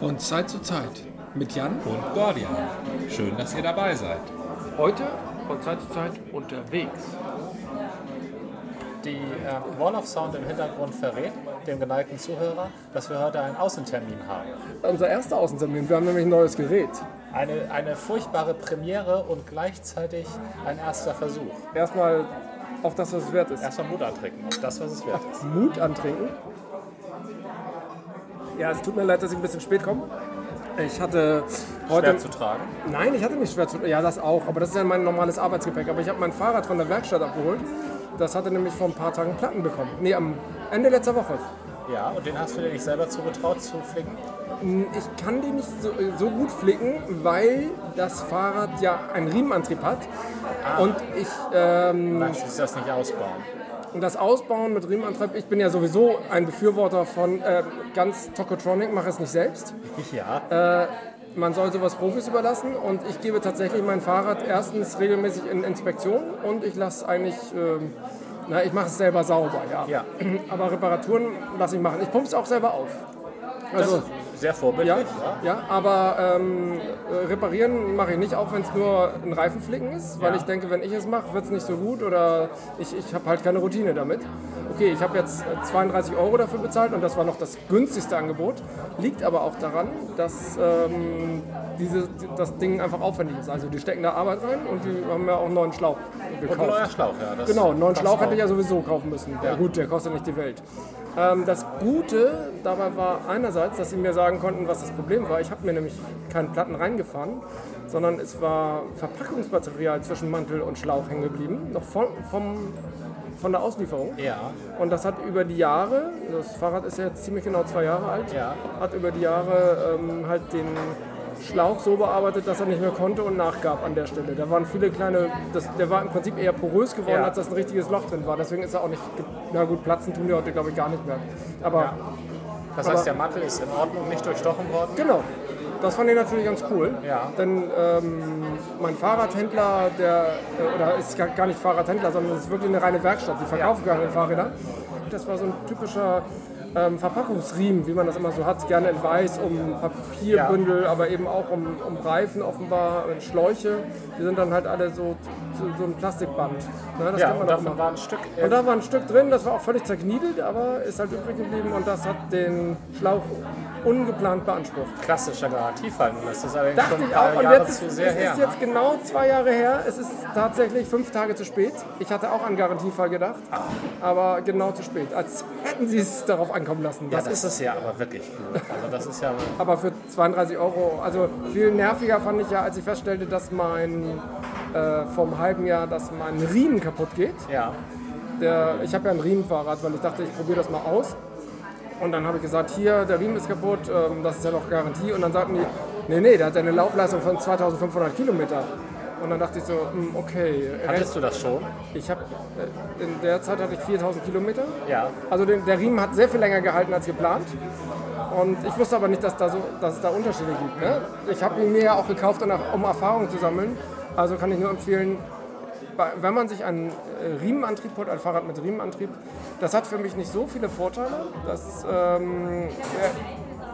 Von Zeit zu Zeit mit Jan und Gordian. Schön, dass ihr dabei seid. Heute von Zeit zu Zeit unterwegs. Die äh, Wall of Sound im Hintergrund verrät dem geneigten Zuhörer, dass wir heute einen Außentermin haben. Unser erster Außentermin. Wir haben nämlich ein neues Gerät. Eine, eine furchtbare Premiere und gleichzeitig ein erster Versuch. Erstmal auf das, was es wert ist. Erstmal Mut antrinken, auf das, was es wert ist. Mut antrinken? Ja, es tut mir leid, dass ich ein bisschen spät komme. Ich hatte heute. Schwer zu tragen. Nein, ich hatte nicht schwer zu tragen. Ja, das auch. Aber das ist ja mein normales Arbeitsgepäck. Aber ich habe mein Fahrrad von der Werkstatt abgeholt. Das hatte nämlich vor ein paar Tagen Platten bekommen. Nee, am Ende letzter Woche. Ja, und den hast du dir nicht selber zugetraut zu flicken? Ich kann den nicht so, so gut flicken, weil das Fahrrad ja einen Riemenantrieb hat. Ah. Und ich. Ähm, Dann schließt das nicht ausbauen. Und das Ausbauen mit Riemenantrieb, ich bin ja sowieso ein Befürworter von äh, ganz Tokotronic, mache es nicht selbst. Ja. Äh, man soll sowas Profis überlassen und ich gebe tatsächlich mein Fahrrad erstens regelmäßig in Inspektion und ich lasse eigentlich, ähm, na, ich mache es selber sauber, ja. Ja. Aber Reparaturen lasse ich machen. Ich pumpe es auch selber auf. Also, sehr vorbildlich. ja, ja, aber ähm, äh, reparieren mache ich nicht, auch wenn es nur ein Reifenflicken ist, weil Ja. ich denke, wenn ich es mache, wird es nicht so gut oder ich, ich habe halt keine Routine damit. Okay, ich habe jetzt äh, 32 Euro dafür bezahlt und das war noch das günstigste Angebot. Liegt aber auch daran, dass ähm, diese, das Ding einfach aufwendig ist. Also die stecken da Arbeit rein und die haben ja auch einen neuen Schlauch Und gekauft. ein neuer Schlauch, ja. Genau, einen neuen Schlauch auch. hätte ich ja sowieso kaufen müssen. Ja. gut, der kostet nicht die Welt. Ähm, das Gute dabei war einerseits, dass sie mir sagen konnten, was das Problem war. Ich habe mir nämlich keine Platten reingefahren, sondern es war Verpackungsmaterial zwischen Mantel und Schlauch hängen geblieben, noch von, vom, von der Auslieferung. Ja. Und das hat über die Jahre, das Fahrrad ist ja jetzt ziemlich genau zwei Jahre alt, Ja. hat über die Jahre ähm, halt den Schlauch so bearbeitet, dass er nicht mehr konnte und nachgab an der Stelle. Da waren viele kleine, das, der war im Prinzip eher porös geworden, Ja. als dass ein richtiges Loch drin war. Deswegen ist er auch nicht, na gut, platzen tun die heute glaube ich gar nicht mehr. Aber Ja. Das Aber- heißt, der Mantel ist in Ordnung, nicht durchstochen worden? genau, das fand ich natürlich ganz cool. Ja. Denn ähm, mein Fahrradhändler, der, äh, oder ist gar, nicht Fahrradhändler, sondern es ist wirklich eine reine Werkstatt, die verkaufen keine Fahrräder. Das war so ein typischer ähm, Verpackungsriemen, wie man das immer so hat, gerne in weiß, um Papierbündel, aber eben auch um, um Reifen offenbar, und Schläuche. Die sind dann halt alle so, so, so ein Plastikband. Ne, das Ja, und auch davon war ein Stück. äh, Und da war ein Stück drin, das war auch völlig zerkniedelt, aber ist halt übrig geblieben und das hat den Schlauch ungeplant beansprucht. klassischer Garantiefall. Das ist allerdings Dachte schon ein ich paar auch und Jahre jetzt zu ist, sehr es her. ist jetzt genau zwei Jahre her. Es ist tatsächlich fünf Tage zu spät. Ich hatte auch an Garantiefall gedacht, aber genau zu spät. Als hätten sie es darauf ankommen lassen. ja, Das das ist ist ja aber wirklich gut. Also das ist ja aber für 32 Euro, also viel nerviger fand ich ja, als ich feststellte, dass mein äh, vom halben Jahr, dass mein Riemen kaputt geht. ja. Der, ich habe ja ein Riemenfahrrad, weil ich dachte, ich probiere das mal aus. Und dann habe ich gesagt, hier, der Riemen ist kaputt, ähm, das ist ja noch Garantie. Und dann sagten die, nee, nee, der hat eine Laufleistung von 2500 Kilometer. Und dann dachte ich so, hm, okay. Hattest du das schon? Ich habe, äh, in der Zeit hatte ich 4000 Kilometer. Ja. Also den, der Riemen hat sehr viel länger gehalten als geplant. Und ich wusste aber nicht, dass, da so, dass es da Unterschiede gibt. Ne? Ich habe ihn mir ja auch gekauft, um Erfahrung zu sammeln. Also kann ich nur empfehlen, wenn man sich einen äh, Riemenantrieb holt, ein Fahrrad mit Riemenantrieb, das hat für mich nicht so viele Vorteile. Das, ähm, der,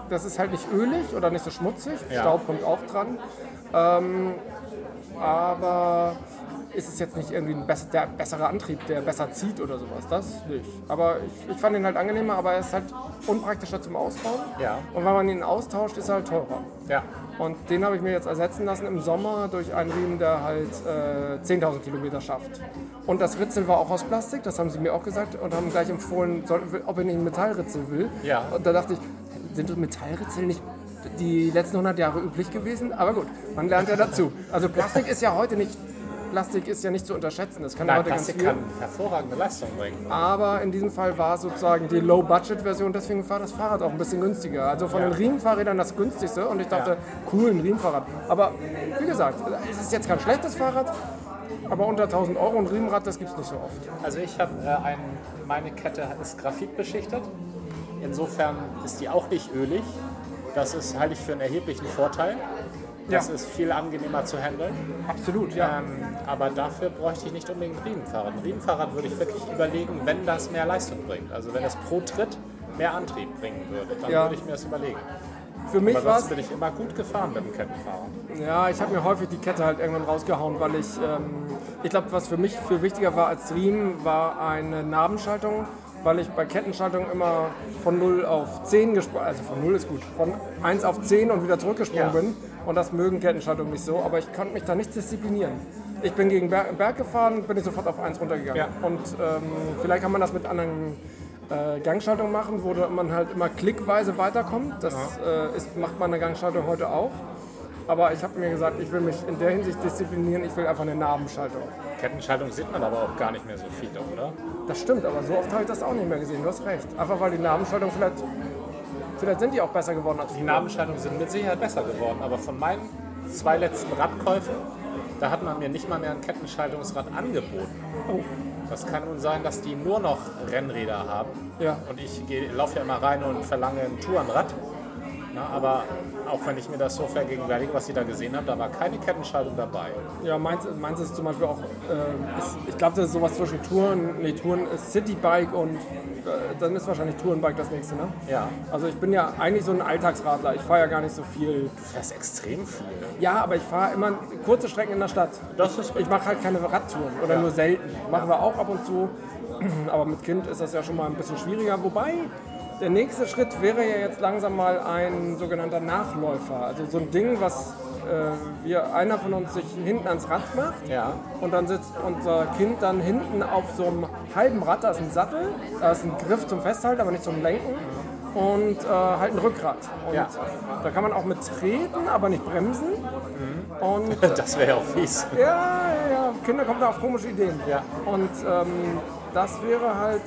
das ist halt nicht ölig oder nicht so schmutzig. Ja. Staub kommt auch dran. Ähm, aber ist es jetzt nicht irgendwie ein besser, der bessere Antrieb, der besser zieht oder sowas. Das nicht. Aber ich, ich fand ihn halt angenehmer, aber er ist halt unpraktischer zum Ausbauen. Ja. Und wenn man ihn austauscht, ist er halt teurer. Ja. Und den habe ich mir jetzt ersetzen lassen im Sommer durch einen Riemen, der halt äh, 10.000 Kilometer schafft. Und das Ritzel war auch aus Plastik, das haben sie mir auch gesagt und haben gleich empfohlen, soll, ob ich nicht ein Metallritzel will. Ja. Und da dachte ich, sind Metallritzel nicht die letzten 100 Jahre üblich gewesen? Aber gut, man lernt ja dazu. Also Plastik ist ja heute nicht, Plastik ist ja nicht zu unterschätzen. Das kann ja Nein, heute ganz Plastik viel. kann hervorragende Leistung bringen. Aber in diesem Fall war es sozusagen die Low-Budget-Version, deswegen war das Fahrrad auch ein bisschen günstiger. Also von Ja. den Riemenfahrrädern das günstigste und ich dachte, cool, ein Riemenfahrrad. Aber wie gesagt, es ist jetzt kein schlechtes Fahrrad, aber unter 1000 Euro ein Riemenrad, das gibt es nicht so oft. Also ich habe äh, ein, meine Kette ist Graphit beschichtet. Insofern ist die auch nicht ölig. Das ist, halte ich für einen erheblichen Vorteil. Das Ja. ist viel angenehmer zu handeln. Absolut, ja. Ähm, aber dafür bräuchte ich nicht unbedingt ein Riemenfahrrad. Ein Riemenfahrrad würde ich wirklich überlegen, wenn das mehr Leistung bringt. Also wenn es pro Tritt mehr Antrieb bringen würde, dann Ja. würde ich mir das überlegen. für mich war bin ich immer gut gefahren mit dem Kettenfahrer. Ja, ich habe mir häufig die Kette halt irgendwann rausgehauen, weil ich, ähm, ich glaube, was für mich viel wichtiger war als Riemen, war eine Nabenschaltung, weil ich bei Kettenschaltung immer von 0 auf 10 gesprungen, also von 0 ist gut, von 1 auf 10 und wieder zurückgesprungen Ja. bin. Und das mögen Kettenschaltungen nicht so, aber ich konnte mich da nicht disziplinieren. Ich bin gegen Berg, Berg gefahren, bin ich sofort auf 1 runtergegangen. Ja. Und ähm, vielleicht kann man das mit anderen äh, Gangschaltungen machen, wo man halt immer klickweise weiterkommt. Das äh, ist, macht meine Gangschaltung heute auch. Aber ich habe mir gesagt, ich will mich in der Hinsicht disziplinieren, ich will einfach eine Nabenschaltung. Kettenschaltung sieht man aber auch gar nicht mehr so viele, oder? Das stimmt, aber so oft habe ich das auch nicht mehr gesehen, du hast recht. Einfach weil die Nabenschaltung vielleicht, vielleicht sind die auch besser geworden als Die Nabenschaltungen sind mit Sicherheit besser geworden, aber von meinen zwei letzten Radkäufen, da hat man mir nicht mal mehr ein Kettenschaltungsrad angeboten. Oh. Das kann nun sein, dass die nur noch Rennräder haben. Ja. Und ich laufe ja immer rein und verlange ein Tourenrad. Na, aber auch wenn ich mir das so vergegenwärtige, was ich da gesehen habe, da war keine Kettenschaltung dabei. Ja, meins, meins ist zum Beispiel auch, äh, ist, ich glaube, das ist sowas zwischen Touren, nee, Touren ist Citybike und äh, dann ist wahrscheinlich Tourenbike das nächste, ne? Ja. Also ich bin ja eigentlich so ein Alltagsradler, ich fahre ja gar nicht so viel. Du fährst extrem viel. Ja, aber ich fahre immer kurze Strecken in der Stadt. Das ist Ich mache halt keine Radtouren oder Ja. nur selten. Machen wir auch ab und zu. Aber mit Kind ist das ja schon mal ein bisschen schwieriger. Wobei der nächste Schritt wäre ja jetzt langsam mal ein sogenannter Nachläufer. Also so ein Ding, was äh, wir, einer von uns sich hinten ans Rad macht Ja. und dann sitzt unser Kind dann hinten auf so einem halben Rad. Da ist ein Sattel, da ist ein Griff zum Festhalten, aber nicht zum Lenken. Und äh, halt ein Rückgrat. Und Ja. da kann man auch mit treten, aber nicht bremsen. Und Das wäre ja auch fies. ja, ja, ja, Kinder kommen da auf komische Ideen. Ja. Und ähm, das wäre halt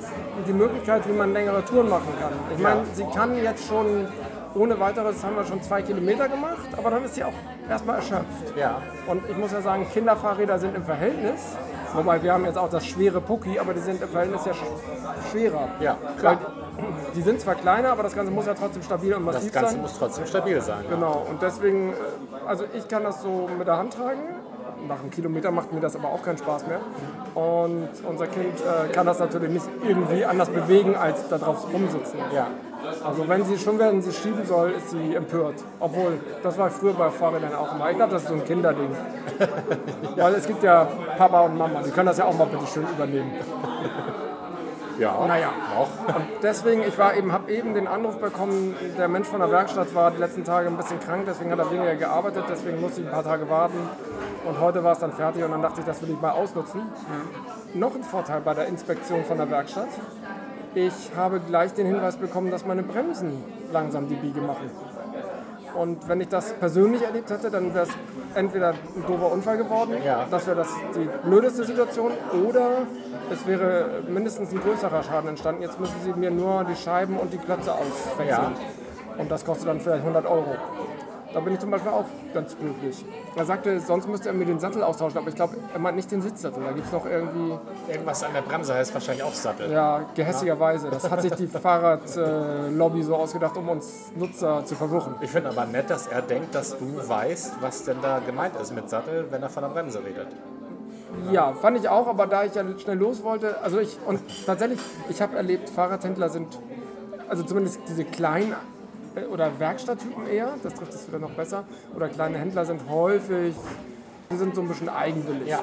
die Möglichkeit, wie man längere Touren machen kann. Ich meine, sie kann jetzt schon ohne weiteres, haben wir schon zwei Kilometer gemacht, aber dann ist sie auch erstmal erschöpft. Ja. Und ich muss ja sagen, Kinderfahrräder sind im Verhältnis, wobei wir haben jetzt auch das schwere Pucki, aber die sind im Verhältnis ja sch schwerer. Ja, Weil klar. Die sind zwar kleiner, aber das Ganze muss ja trotzdem stabil und Das massiv Ganze sein. muss trotzdem stabil sein. Genau, und deswegen, äh, also ich kann das so mit der Hand tragen. Nach einem Kilometer macht mir das aber auch keinen Spaß mehr. Und unser Kind äh, kann das natürlich nicht irgendwie anders bewegen, als da drauf rumsitzen. Ja. Also wenn sie schon werden sie schieben soll, ist sie empört. Obwohl, das war früher bei Fahrrädern auch immer. Ich glaube, das ist so ein Kinderding. Weil es gibt ja Papa und Mama, die können das ja auch mal bitte schön übernehmen. Ja. Naja. Auch. Und deswegen, ich war eben, habe eben den Anruf bekommen, der Mensch von der Werkstatt war die letzten Tage ein bisschen krank, deswegen hat er weniger gearbeitet, deswegen musste ich ein paar Tage warten. Und heute war es dann fertig und dann dachte ich, das will ich mal ausnutzen. Noch ein Vorteil bei der Inspektion von der Werkstatt. Ich habe gleich den Hinweis bekommen, dass meine Bremsen langsam die Biege machen. Und wenn ich das persönlich erlebt hätte, dann wäre es entweder ein doofer Unfall geworden, Ja. das wäre das die blödeste Situation, oder es wäre mindestens ein größerer Schaden entstanden. Jetzt müssen sie mir nur die Scheiben und die Klötze auswechseln. Ja. Und das kostet dann vielleicht 100 Euro. Da bin ich zum Beispiel auch ganz glücklich. Er sagte, sonst müsste er mir den Sattel austauschen, aber ich glaube, er meint nicht den Sitzsattel. Da gibt es noch irgendwie, Irgendwas an der Bremse heißt wahrscheinlich auch Sattel. ja, gehässigerweise. Das hat sich die Fahrradlobby so ausgedacht, um uns Nutzer zu verwirren. Ich finde aber nett, dass er denkt, dass du weißt, was denn da gemeint ist mit Sattel, wenn er von der Bremse redet. Ja, fand ich auch, aber da ich ja schnell los wollte, also ich, und tatsächlich, ich habe erlebt, Fahrradhändler sind, also zumindest diese kleinen oder Werkstatttypen eher, das trifft es wieder noch besser, oder kleine Händler sind häufig, die sind so ein bisschen eigenwillig. Ja.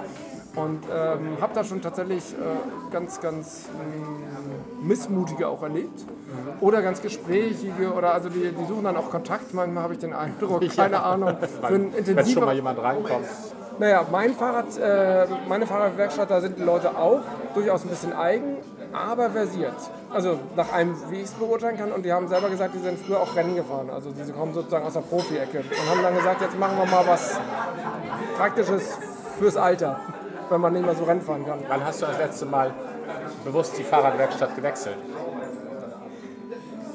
Und ähm, habe da schon tatsächlich äh, ganz, ganz ähm, missmutige auch erlebt. Oder ganz gesprächige, oder also die, die suchen dann auch Kontakt, manchmal habe ich den Eindruck, keine Ahnung, für einen Wenn schon mal jemand reinkommt. naja, mein Fahrrad, äh, meine Fahrradwerkstatt, da sind die Leute auch durchaus ein bisschen eigen, aber versiert. Also nach allem, wie ich es beurteilen kann. Und die haben selber gesagt, die sind früher auch Rennen gefahren. Also diese kommen sozusagen aus der Profi-Ecke. Und haben dann gesagt, jetzt machen wir mal was Praktisches fürs Alter, wenn man nicht mehr so Rennen fahren kann. Wann hast du das letzte Mal bewusst die Fahrradwerkstatt gewechselt?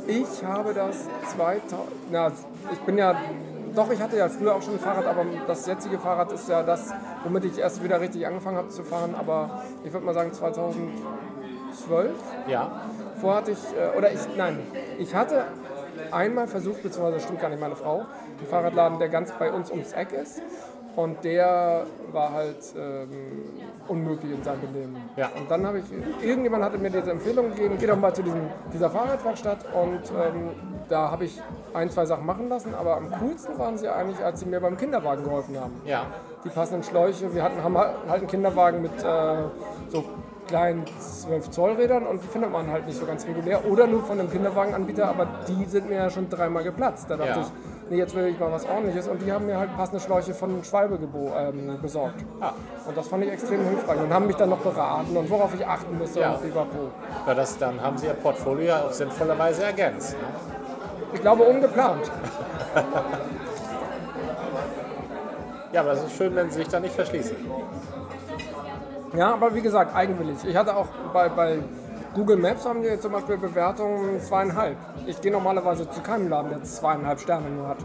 Ich habe das 2000, na, ich bin ja, doch, ich hatte ja früher auch schon ein Fahrrad, aber das jetzige Fahrrad ist ja das, womit ich erst wieder richtig angefangen habe zu fahren. Aber ich würde mal sagen 2012. Ja. Vorher hatte ich, äh, oder ich, nein, ich hatte einmal versucht, beziehungsweise das stimmt gar nicht, meine Frau, einen Fahrradladen, der ganz bei uns ums Eck ist. Und der war halt ähm, unmöglich in seinem Benehmen. Ja. Und dann habe ich, irgendjemand hatte mir diese Empfehlung gegeben, geh doch mal zu diesem, dieser Fahrradwerkstatt. Und ähm, da habe ich ein, zwei Sachen machen lassen, aber am coolsten waren sie eigentlich, als sie mir beim Kinderwagen geholfen haben. Ja. Die passenden Schläuche, wir hatten, haben halt einen Kinderwagen mit äh, so kleinen 12 Zoll Rädern und die findet man halt nicht so ganz regulär oder nur von einem Kinderwagenanbieter, aber die sind mir ja schon dreimal geplatzt. Da dachte Ja. ich, nee, jetzt will ich mal was ordentliches und die haben mir halt passende Schläuche von Schwalbe ähm, besorgt. Ah. Und das fand ich extrem hilfreich und haben mich dann noch beraten und worauf ich achten müsste Ja. und pipapo. Ja, das, dann haben Sie Ihr Portfolio ja auf sinnvolle Weise ergänzt. Ne? Ich glaube ungeplant. Ja, aber es ist schön, wenn Sie sich da nicht verschließen. Ja, aber wie gesagt, eigenwillig. Ich hatte auch bei, bei Google Maps haben die zum Beispiel Bewertungen zweieinhalb. Ich gehe normalerweise zu keinem Laden, der zweieinhalb Sterne nur hat.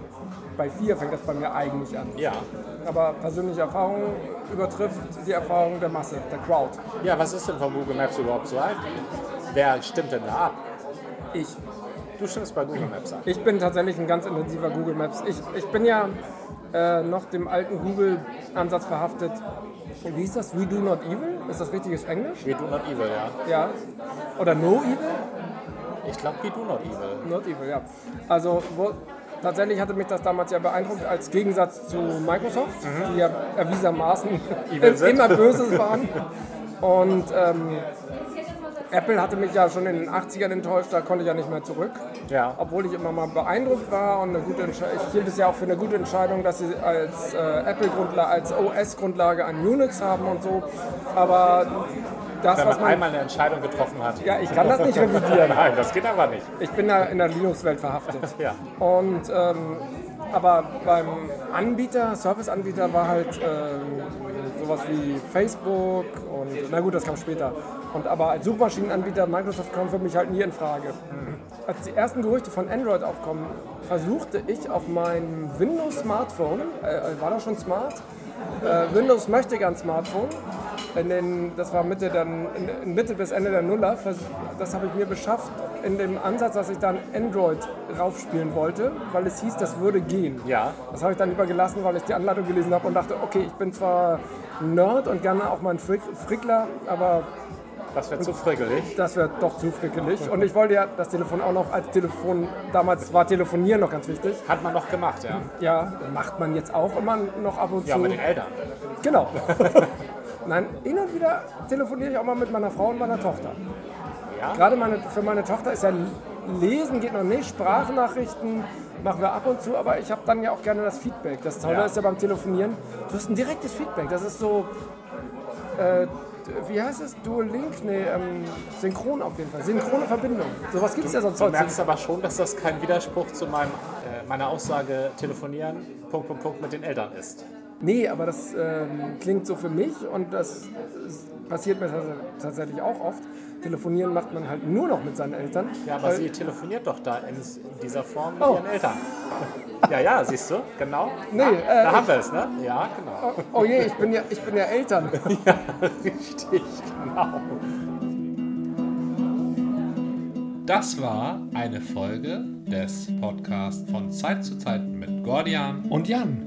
Bei vier fängt das bei mir eigentlich an. Ja. Aber persönliche Erfahrung übertrifft die Erfahrung der Masse, der Crowd. Ja, was ist denn von Google Maps überhaupt so halten? Wer stimmt denn da ab? Ich. Du stimmst bei Google Maps ab. Ich bin tatsächlich ein ganz intensiver Google Maps. Ich, ich bin ja äh, noch dem alten Google-Ansatz verhaftet. Wie hieß das? We do not evil? Ist das richtiges Englisch? We do not evil, ja. Ja. Oder no evil? Ich glaube, we do not evil. Not evil, ja. Also wo, tatsächlich hatte mich das damals ja beeindruckt als Gegensatz zu Microsoft, die ja erwiesermaßen immer Böses waren. Und ähm, Apple hatte mich ja schon in den 80ern enttäuscht, da konnte ich ja nicht mehr zurück. Ja. Obwohl ich immer mal beeindruckt war und eine gute. Ich hielt es ja auch für eine gute Entscheidung, dass sie als äh, Apple-Grundlage, als OS-Grundlage ein Unix haben und so. Aber das, Wenn was man man. einmal eine Entscheidung getroffen hat. Ja, ich kann das nicht revidieren. Nein, das geht aber nicht. Ich bin da in der Linux-Welt verhaftet. Ja. Und ähm, aber beim Anbieter, Service-Anbieter war halt ähm, sowas wie Facebook und na gut, das kam später. Und aber als Suchmaschinenanbieter Microsoft kam für mich halt nie in Frage. Als die ersten Gerüchte von Android aufkommen, versuchte ich auf meinem Windows-Smartphone, äh, war das schon smart? Äh, Windows möchte gern Smartphone. In den, das war Mitte, dann, Mitte bis Ende der Nuller. Das habe ich mir beschafft in dem Ansatz, dass ich dann Android raufspielen wollte, weil es hieß, das würde gehen. Ja. Das habe ich dann lieber gelassen, weil ich die Anleitung gelesen habe und dachte, okay, ich bin zwar Nerd und gerne auch mal ein Frick, Frickler, aber Das wird zu frickelig. das wäre doch zu frickelig. Und ich wollte ja das Telefon auch noch als Telefon, damals war Telefonieren noch ganz wichtig. Hat man noch gemacht, ja. Ja, macht man jetzt auch immer noch ab und zu. Ja, mit den Eltern. Genau. Nein, hin und wieder telefoniere ich auch mal mit meiner Frau und meiner Tochter. Ja. Gerade meine, für meine Tochter ist ja Lesen geht noch nicht, Sprachnachrichten machen wir ab und zu, aber ich habe dann ja auch gerne das Feedback. Das Tolle Ja. ist ja beim Telefonieren, du hast ein direktes Feedback. Das ist so, äh, wie heißt es? Dual Link? Nee, ähm, synchron auf jeden Fall. Synchrone Verbindung. Sowas gibt es ja sonst Du heute. merkst aber schon, dass das kein Widerspruch zu meinem, äh, meiner Aussage telefonieren, Punkt, Punkt, Punkt mit den Eltern ist. Nee, aber das ähm, klingt so für mich und das ist- passiert mir tats- tatsächlich auch oft. Telefonieren macht man halt nur noch mit seinen Eltern. Ja, aber weil- sie telefoniert doch da in, in dieser Form mit Oh. ihren Eltern. Ja, ja, siehst du, genau. Nee, Da äh, haben wir es, ne? Ja, genau. oh je, ich bin ja, ich bin ja Eltern. Richtig, genau. Das war eine Folge des Podcasts von Zeit zu Zeit mit Gordian. Und Jan,